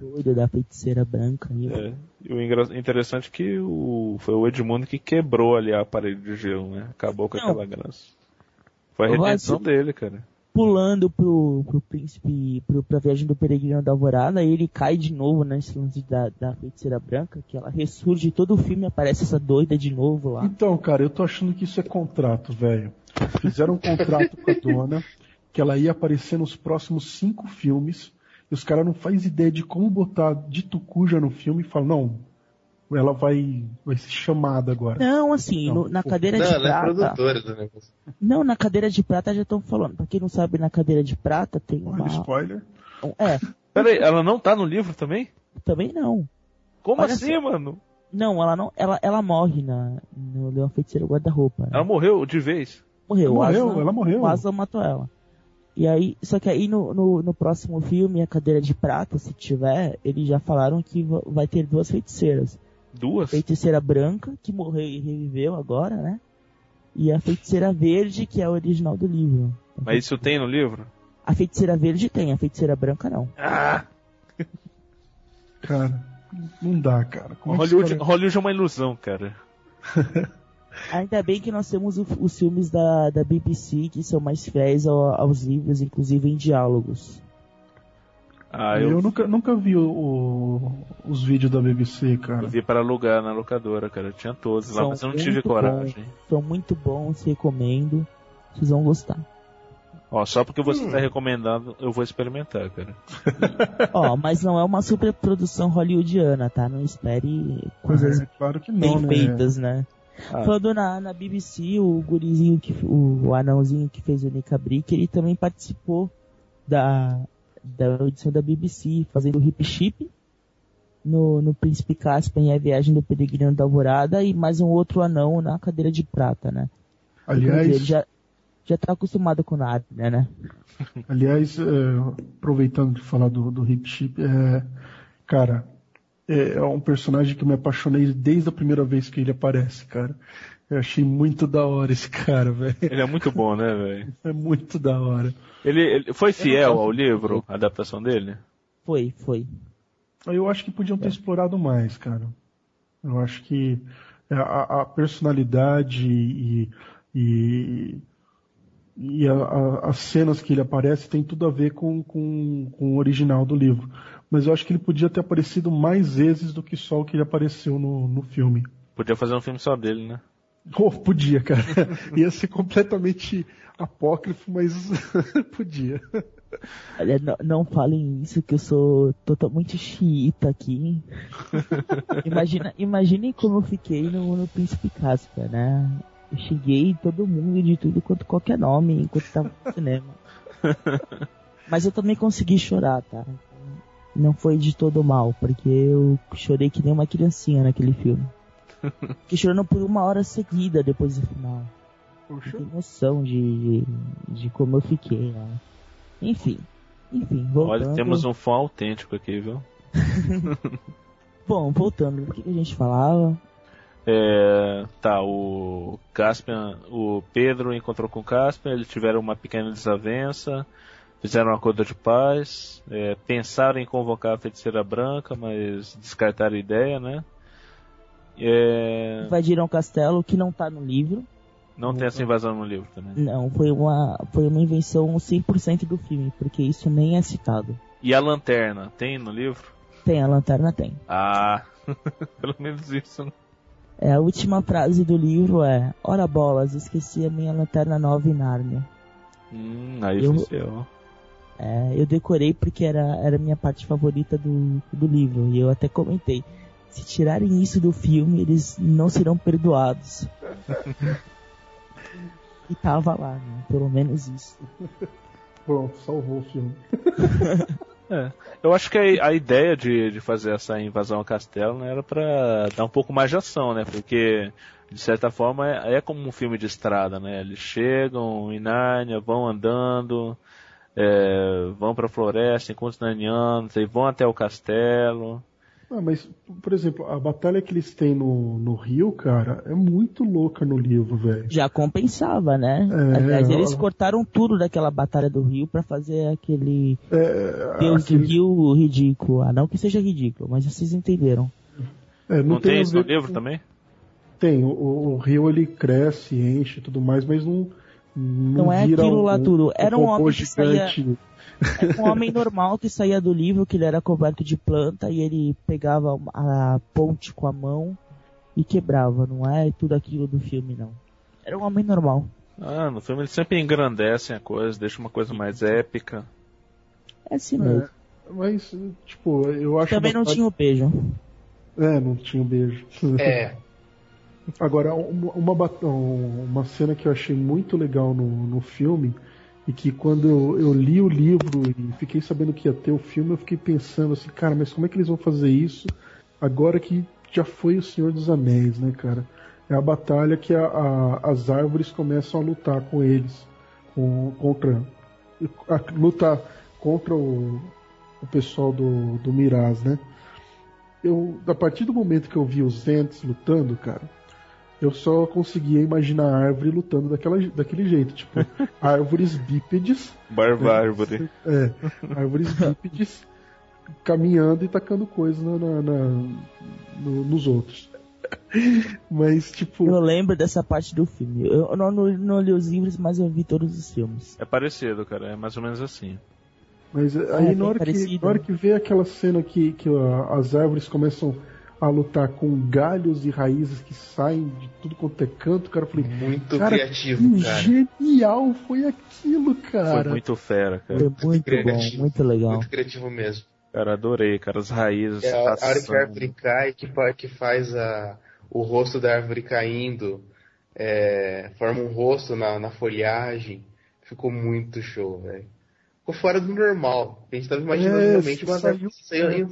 Doido da feiticeira branca. E É, e o interessante é que o, foi o Edmundo que quebrou ali a parede de gelo, né? Acabou com Não. aquela graça. Foi a redenção dele, cara. Pulando pro, pro príncipe, pro, pra viagem do peregrino da alvorada, ele cai de novo nesse lance da, da feiticeira branca, que ela ressurge todo o filme, aparece essa doida de novo lá. Então, cara, eu tô achando que isso é contrato, velho. Fizeram um contrato com a dona, que ela ia aparecer nos próximos cinco filmes, e os caras não fazem ideia de como botar de tucuja no filme e falam, não, ela vai, vai ser chamada agora. Não, assim, Não, no- na pô. cadeira Não, de ela é prata. produtora do negócio. não, na cadeira de prata já estão falando. Pra quem não sabe, na cadeira de prata tem Olha, uma. spoiler. É, Peraí, ela não tá no livro também? também não. Como Olha assim, mano? Não, ela não. Ela, ela morre na, no Leão Feiticeiro Guarda-Roupa. né? Ela morreu de vez. Morreu, morreu, Aslan- ela morreu. O Aslan matou ela. E aí, só que aí no, no, no próximo filme, a cadeira de prata, se tiver, eles já falaram que va- vai ter duas feiticeiras. Duas? Feiticeira branca, que morreu e reviveu agora, né? E a feiticeira verde, que é a original do livro. Mas isso tem no livro? A feiticeira verde tem, a feiticeira branca não. Ah! Cara, não dá, cara. Como é Hollywood, cara- Hollywood é uma ilusão, cara. Ainda bem que nós temos o- os filmes da, da BBC que são mais fiéis ao- aos livros, inclusive em diálogos. Ah, eu eu, nunca, nunca vi o- o- os vídeos da BBC, cara. eu vi para alugar na locadora, cara. Eu tinha todos lá, São mas eu não tive coragem. São muito bons, recomendo. Vocês vão gostar. Ó, só porque você tá recomendando, eu vou experimentar, cara. Ó, mas não é uma superprodução hollywoodiana, tá? Não espere coisas É, claro que bem não, né? feitas, né? Ah. Falando na, na BBC, o gurizinho, que, o, o anãozinho que fez o Nika Brick, ele também participou da, da edição da BBC, fazendo o Hip Chip no, no Príncipe Caspian e a Viagem do Peregrino da Alvorada e mais um outro anão na cadeira de prata, né? Dizer, Aliás, ele já, já tá acostumado com Nárnia, né? Aliás, é, aproveitando de falar do, do Hip Chip, é, cara, é, é um personagem que eu me apaixonei desde a primeira vez que ele aparece, cara. Eu achei muito da hora esse cara, velho. Ele é muito bom, né, velho? É muito da hora. Ele, ele foi fiel ao livro, a adaptação dele? Foi, foi. Eu acho que podiam ter explorado mais, cara. Eu acho que a, a personalidade e, e, e a- a- as cenas que ele aparece tem tudo a ver com, com, com o original do livro. Mas eu acho que ele podia ter aparecido mais vezes do que só o que ele apareceu no, no filme. Podia fazer um filme só dele, né? Oh, podia, cara. Ia ser completamente apócrifo, mas podia. Olha, não, não falem isso que eu sou totalmente xiita aqui. Imagina, imaginem como eu fiquei no, no Príncipe Casper, né? Eu xinguei todo mundo de tudo quanto qualquer nome enquanto tava no cinema. Mas eu também consegui chorar, tá? Não foi de todo mal, porque eu chorei que nem uma criancinha naquele filme. Fiquei chorando por uma hora seguida depois do final. Não tem noção de, de como eu fiquei, né? Enfim. Enfim, voltando. Olha, temos um fã autêntico aqui, viu? Bom, voltando, o que que a gente falava? É, tá, o Caspian, o Pedro encontrou com o Caspian, eles tiveram uma pequena desavença, fizeram um acordo de paz, é, pensaram em convocar a feiticeira branca, mas descartaram a ideia, né? É, Invadiram o castelo, que não tá no livro. não tem essa invasão no livro também. Não, foi uma, foi uma invenção 100% do filme, porque isso nem é citado. E a lanterna, tem no livro? Tem, a lanterna tem. Ah, pelo menos isso. né? É, a última frase do livro é Ora bolas, esqueci a minha lanterna nova em Nárnia. Hum, aí Eu- oficial. É, eu decorei porque era, era a minha parte favorita do, do livro. E eu até comentei. Se tirarem isso do filme, eles não serão perdoados. e tava lá, né? Pelo menos isso. Pronto, salvou o filme. É. Eu acho que a, a ideia de, de fazer essa invasão ao castelo né, era pra dar um pouco mais de ação, né? Porque, de certa forma, é, é como um filme de estrada, né? Eles chegam em Nárnia, vão andando, é, vão pra floresta, encontram os nanianos, aí vão até o castelo. Ah, mas, por exemplo, a batalha que eles têm no, no Rio, cara, é muito louca no livro, velho. Já compensava, né? É, Aliás, eles ó. cortaram tudo daquela batalha do Rio pra fazer aquele É, Deus aquele- do Rio ridículo. Ah, não que seja ridículo, mas vocês entenderam. é, Não, tem a isso no livro com- também? Tem, o, o rio ele cresce, enche e tudo mais, mas não. Não, Não é aquilo lá tudo. Era um robô homem que saía-. Um homem normal que saía do livro, que ele era coberto de planta e ele pegava a ponte com a mão e quebrava. Não é tudo aquilo do filme, não. Era um homem normal. Ah, no filme eles sempre engrandecem a coisa, deixam uma coisa mais épica. É assim mesmo. É, mas, tipo, eu acho. Também não tinha o beijo. É, não tinha um beijo. É, Agora, uma, uma, cena que eu achei muito legal no, no filme, e que quando eu, eu li o livro e fiquei sabendo que ia ter o filme, eu fiquei pensando assim, cara, mas como é que eles vão fazer isso agora que já foi o Senhor dos Anéis, né, cara? É a batalha que a- a- as árvores começam a lutar com eles, com, contra. A, lutar contra o, o pessoal do, do Miraz, né? Eu, a partir do momento que eu vi os Ents lutando, cara, eu só conseguia imaginar a árvore lutando daquela, daquele jeito, tipo, árvores bípedes, Barbárvore. é, árvores bípedes caminhando e tacando coisas na, na- na- no- nos outros. Mas, tipo, Eu lembro dessa parte do filme. Eu não, não, não li os livros, mas eu vi todos os filmes. É parecido, cara, é mais ou menos assim. mas aí bem na, hora que, parecido. na hora que vê aquela cena que, que a- as árvores começam a lutar com galhos e raízes que saem de tudo quanto é canto, cara, eu falei, muito Cara, criativo, que cara. genial foi aquilo, Foi cara. muito fera, cara. Foi muito bom, criativo. muito legal. Muito criativo mesmo. Cara, adorei, cara, as raízes. É a, a hora que ação. a árvore cai, que, que faz a, o rosto da árvore caindo, é, forma um rosto na, na folhagem. Ficou muito show, velho. Ficou fora do normal. A gente tava imaginando É, realmente uma saiu- árvore que saia,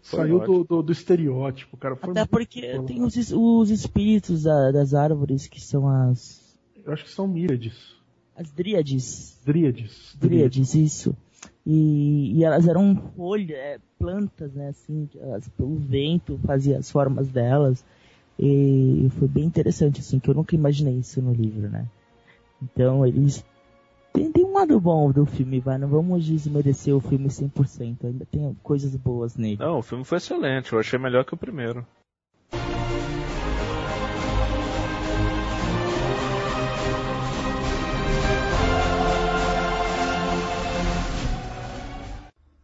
andando. Saiu Foi do, do, do estereótipo, cara. Foi Até porque bom. tem os, os espíritos da- das árvores que são as. Eu acho que são míriades. as dríades. Dríades. Dríades, isso. E, e elas eram folhas, é, plantas, né, assim, que elas- o vento fazia as formas delas. E foi bem interessante, assim, que eu nunca imaginei isso no livro, né. Então eles. Tem, tem um lado bom do filme, vai, não vamos desmerecer o filme 100%, ainda tem coisas boas nele. Não, o filme foi excelente, eu achei melhor que o primeiro.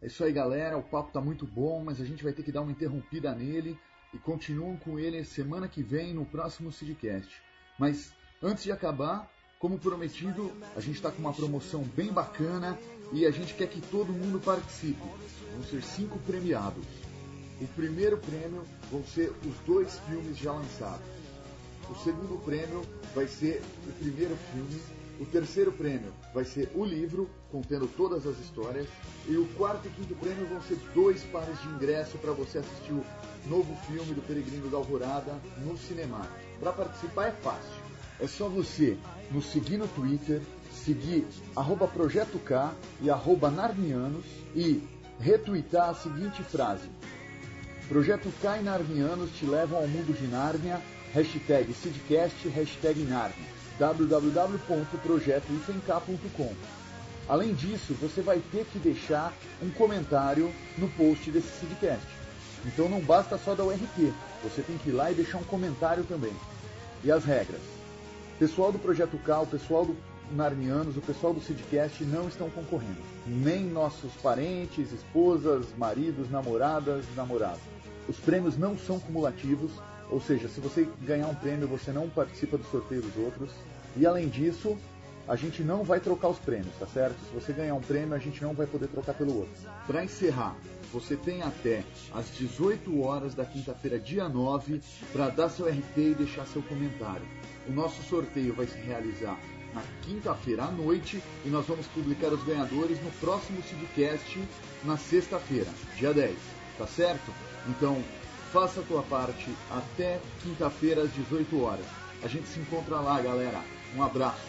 É isso aí, galera. O papo tá muito bom, mas a gente vai ter que dar uma interrompida nele e continuam com ele semana que vem no próximo Sidcast. Mas antes de acabar, como prometido, a gente está com uma promoção bem bacana e a gente quer que todo mundo participe. Vão ser cinco premiados. O primeiro prêmio vão ser os dois filmes já lançados. O segundo prêmio vai ser o primeiro filme. O terceiro prêmio vai ser o livro, contendo todas as histórias. E o quarto e quinto prêmio vão ser dois pares de ingresso para você assistir o novo filme do Peregrino da Alvorada no cinema. Para participar é fácil. É só você nos seguir no Twitter, seguir arroba Projeto K e arroba Narnianos e retweetar a seguinte frase. Projeto K e Narnianos te levam ao mundo de Nárnia. Hashtag Sidcast, hashtag Nárnia. www.projetoifenk.com Além disso, você vai ter que deixar um comentário no post desse Sidcast. Então não basta só dar o RT, você tem que ir lá e deixar um comentário também. E as regras? Pessoal do Projeto K, o pessoal do Narnianos, o pessoal do Sidcast não estão concorrendo. Nem nossos parentes, esposas, maridos, namoradas, namorados. Os prêmios não são cumulativos, ou seja, se você ganhar um prêmio, você não participa do sorteio dos outros. E além disso, a gente não vai trocar os prêmios, tá certo? Se você ganhar um prêmio, a gente não vai poder trocar pelo outro. Para encerrar, você tem até às 18 horas da quinta-feira, dia 9, para dar seu RT e deixar seu comentário. O nosso sorteio vai se realizar na quinta-feira à noite e nós vamos publicar os ganhadores no próximo Sidcast na sexta-feira, dia 10, tá certo? Então, faça a tua parte até quinta-feira às 18 horas. A gente se encontra lá, galera. Um abraço.